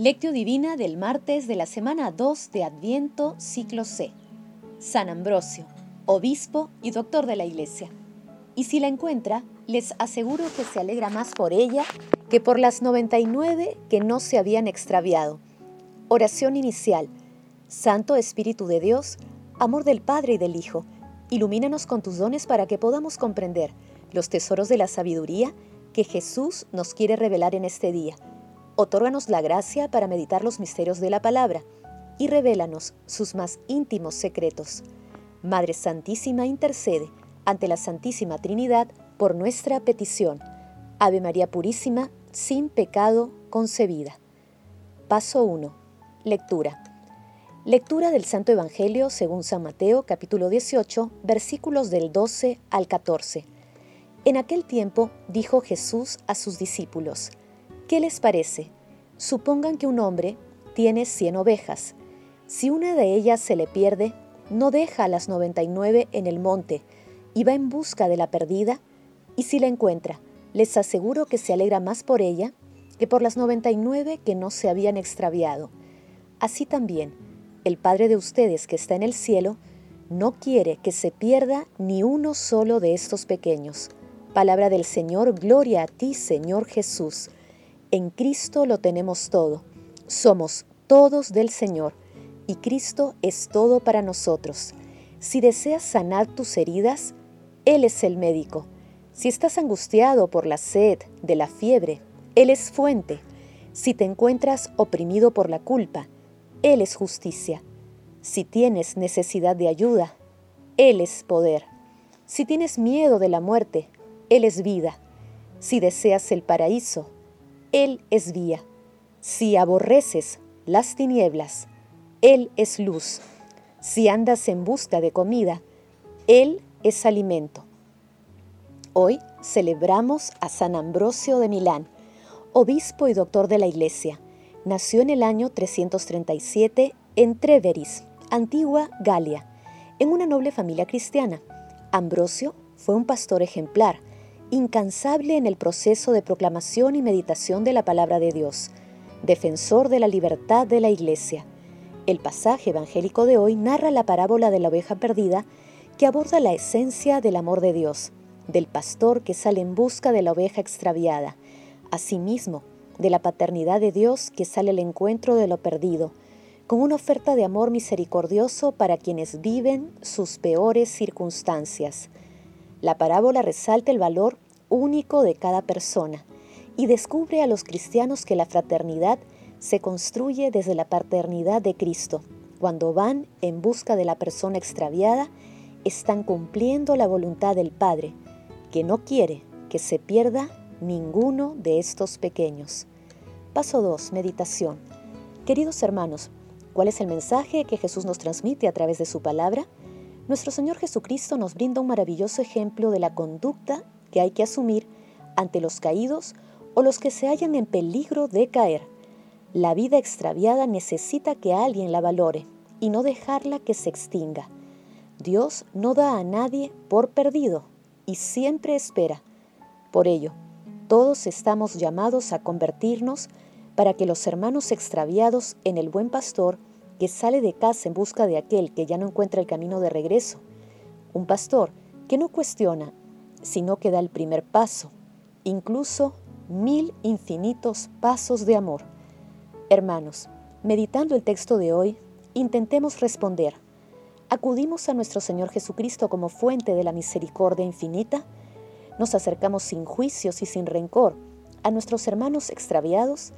Lectio Divina del martes de la semana 2 de Adviento, ciclo C. San Ambrosio, obispo y doctor de la Iglesia. Y si la encuentra, les aseguro que se alegra más por ella que por las 99 que no se habían extraviado. Oración inicial. Santo Espíritu de Dios, amor del Padre y del Hijo, ilumínanos con tus dones para que podamos comprender los tesoros de la sabiduría que Jesús nos quiere revelar en este día Otórganos la gracia para meditar los misterios de la palabra y revélanos sus más íntimos secretos. Madre Santísima intercede ante la Santísima Trinidad por nuestra petición. Ave María Purísima, sin pecado concebida. Paso 1. Lectura. Lectura del Santo Evangelio según San Mateo capítulo 18 versículos del 12 al 14. En aquel tiempo dijo Jesús a sus discípulos, ¿Qué les parece? Supongan que un hombre tiene 100 ovejas. Si una de ellas se le pierde, no deja a las 99 en el monte y va en busca de la perdida, y si la encuentra, les aseguro que se alegra más por ella que por las 99 que no se habían extraviado. Así también, el Padre de ustedes que está en el cielo no quiere que se pierda ni uno solo de estos pequeños. Palabra del Señor, gloria a ti, Señor Jesús. En Cristo lo tenemos todo. Somos todos del Señor y Cristo es todo para nosotros. Si deseas sanar tus heridas, Él es el médico. Si estás angustiado por la sed, de la fiebre, Él es fuente. Si te encuentras oprimido por la culpa, Él es justicia. Si tienes necesidad de ayuda, Él es poder. Si tienes miedo de la muerte, Él es vida. Si deseas el paraíso, él es vía. Si aborreces las tinieblas, Él es luz. Si andas en busca de comida, Él es alimento. Hoy celebramos a San Ambrosio de Milán, obispo y doctor de la Iglesia. Nació en el año 337 en Treveris, antigua Galia, en una noble familia cristiana. Ambrosio fue un pastor ejemplar, incansable en el proceso de proclamación y meditación de la palabra de Dios, defensor de la libertad de la Iglesia. El pasaje evangélico de hoy narra la parábola de la oveja perdida que aborda la esencia del amor de Dios, del pastor que sale en busca de la oveja extraviada, asimismo de la paternidad de Dios que sale al encuentro de lo perdido, con una oferta de amor misericordioso para quienes viven sus peores circunstancias. La parábola resalta el valor único de cada persona y descubre a los cristianos que la fraternidad se construye desde la paternidad de Cristo. Cuando van en busca de la persona extraviada, están cumpliendo la voluntad del Padre, que no quiere que se pierda ninguno de estos pequeños. Paso 2. Meditación. Queridos hermanos, ¿cuál es el mensaje que Jesús nos transmite a través de su palabra? Nuestro Señor Jesucristo nos brinda un maravilloso ejemplo de la conducta que hay que asumir ante los caídos o los que se hallan en peligro de caer. La vida extraviada necesita que alguien la valore y no dejarla que se extinga. Dios no da a nadie por perdido y siempre espera. Por ello, todos estamos llamados a convertirnos para que los hermanos extraviados en el buen pastor que sale de casa en busca de aquel que ya no encuentra el camino de regreso. Un pastor que no cuestiona, sino que da el primer paso, incluso mil infinitos pasos de amor. Hermanos, meditando el texto de hoy, intentemos responder. ¿Acudimos a nuestro Señor Jesucristo como fuente de la misericordia infinita? ¿Nos acercamos sin juicios y sin rencor a nuestros hermanos extraviados?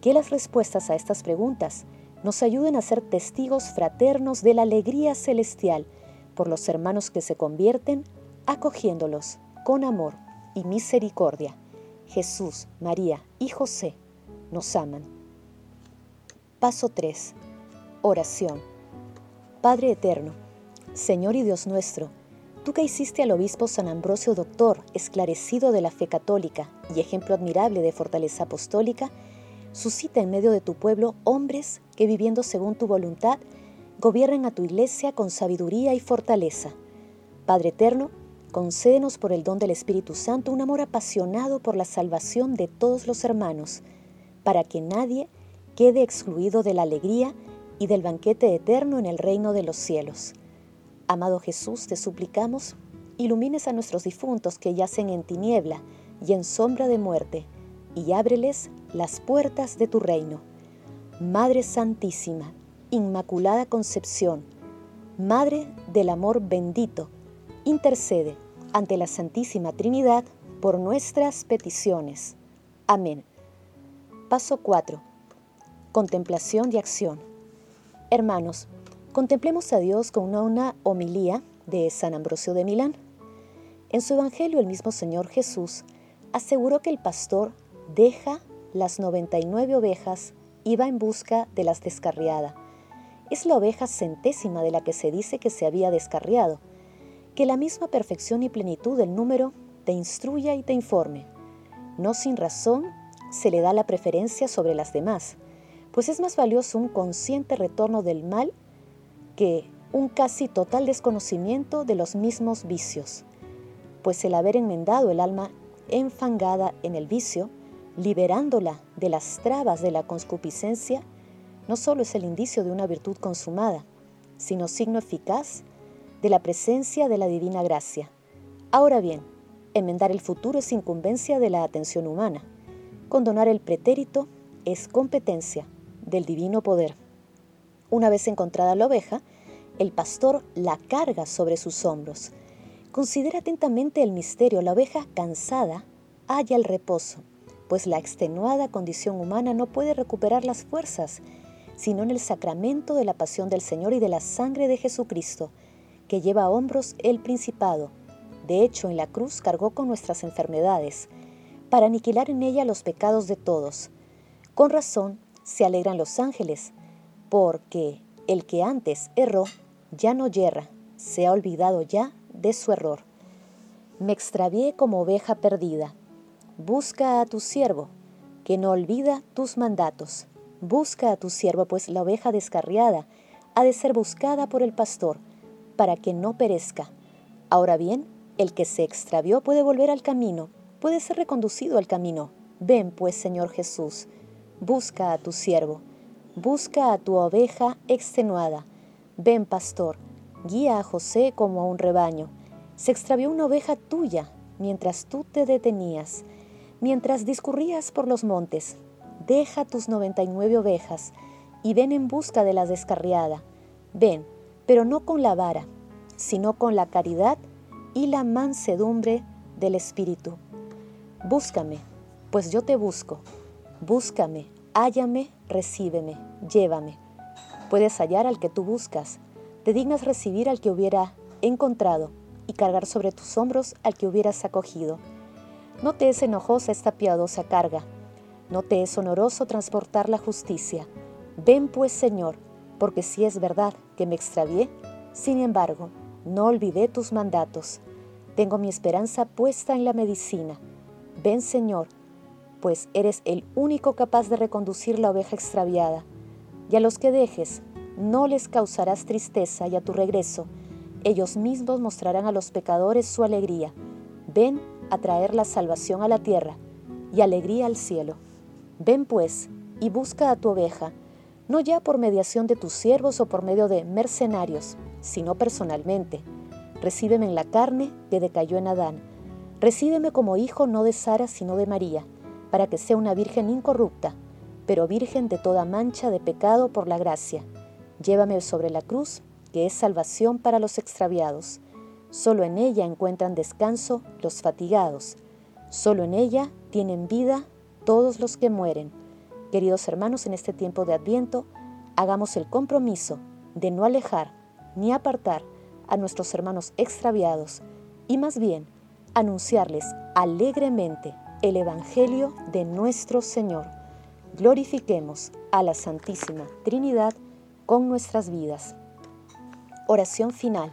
Que las respuestas a estas preguntas nos ayuden a ser testigos fraternos de la alegría celestial por los hermanos que se convierten, acogiéndolos con amor y misericordia. Jesús, María y José nos aman. Paso 3. Oración. Padre Eterno, Señor y Dios nuestro, tú que hiciste al obispo San Ambrosio Doctor, esclarecido de la fe católica y ejemplo admirable de fortaleza apostólica, suscita en medio de tu pueblo hombres que viviendo según tu voluntad, gobiernen a tu iglesia con sabiduría y fortaleza. Padre eterno, concédenos por el don del Espíritu Santo un amor apasionado por la salvación de todos los hermanos, para que nadie quede excluido de la alegría y del banquete eterno en el reino de los cielos. Amado Jesús, te suplicamos, ilumines a nuestros difuntos que yacen en tiniebla y en sombra de muerte, y ábreles las puertas de tu reino. Madre Santísima, Inmaculada Concepción, Madre del Amor bendito, intercede ante la Santísima Trinidad por nuestras peticiones. Amén. Paso 4. Contemplación y acción. Hermanos, contemplemos a Dios con una, homilía de San Ambrosio de Milán. En su Evangelio el mismo Señor Jesús aseguró que el pastor deja las 99 ovejas va en busca de las descarriadas. Es la oveja centésima de la que se dice que se había descarriado. Que la misma perfección y plenitud del número te instruya y te informe. No sin razón se le da la preferencia sobre las demás pues es más valioso un consciente retorno del mal que un casi total desconocimiento de los mismos vicios, pues el haber enmendado el alma enfangada en el vicio, liberándola de las trabas de la concupiscencia, no solo es el indicio de una virtud consumada, sino signo eficaz de la presencia de la divina gracia. Ahora bien, enmendar el futuro es incumbencia de la atención humana. Condonar el pretérito es competencia del divino poder. Una vez encontrada la oveja, el pastor la carga sobre sus hombros. Considera atentamente el misterio. La oveja cansada halla el reposo, pues la extenuada condición humana no puede recuperar las fuerzas, sino en el sacramento de la pasión del Señor y de la sangre de Jesucristo, que lleva a hombros el principado. De hecho, en la cruz cargó con nuestras enfermedades, para aniquilar en ella los pecados de todos. Con razón, se alegran los ángeles, porque el que antes erró ya no yerra, se ha olvidado ya de su error. Me extravié como oveja perdida. Busca a tu siervo, que no olvida tus mandatos. Busca a tu siervo, pues la oveja descarriada ha de ser buscada por el pastor, para que no perezca. Ahora bien, el que se extravió puede volver al camino, puede ser reconducido al camino. Ven, pues, Señor Jesús, Busca a tu siervo, busca a tu oveja extenuada. Ven, pastor, guía a José como a un rebaño. Se extravió una oveja tuya mientras tú te detenías, mientras discurrías por los montes. Deja tus noventa y nueve ovejas y ven en busca de la descarriada. Ven, pero no con la vara, sino con la caridad y la mansedumbre del Espíritu. Búscame, pues yo te busco Búscame, hállame, recíbeme, llévame. Puedes hallar al que tú buscas, te dignas recibir al que hubiera encontrado y cargar sobre tus hombros al que hubieras acogido. No te es enojosa esta piadosa carga, no te es honoroso transportar la justicia. Ven pues, Señor, porque si es verdad que me extravié, sin embargo, no olvidé tus mandatos. Tengo mi esperanza puesta en la medicina. Ven, Señor, pues eres el único capaz de reconducir la oveja extraviada. Y a los que dejes, no les causarás tristeza y a tu regreso, ellos mismos mostrarán a los pecadores su alegría. Ven a traer la salvación a la tierra y alegría al cielo. Ven pues y busca a tu oveja, no ya por mediación de tus siervos o por medio de mercenarios, sino personalmente. Recíbeme en la carne que decayó en Adán. Recíbeme como hijo no de Sara, sino de María para que sea una virgen incorrupta, pero virgen de toda mancha de pecado por la gracia. Llévame sobre la cruz, que es salvación para los extraviados. Solo en ella encuentran descanso los fatigados. Solo en ella tienen vida todos los que mueren. Queridos hermanos, en este tiempo de Adviento, hagamos el compromiso de no alejar ni apartar a nuestros hermanos extraviados y más bien anunciarles alegremente el Evangelio de nuestro Señor. Glorifiquemos a la Santísima Trinidad con nuestras vidas. Oración final.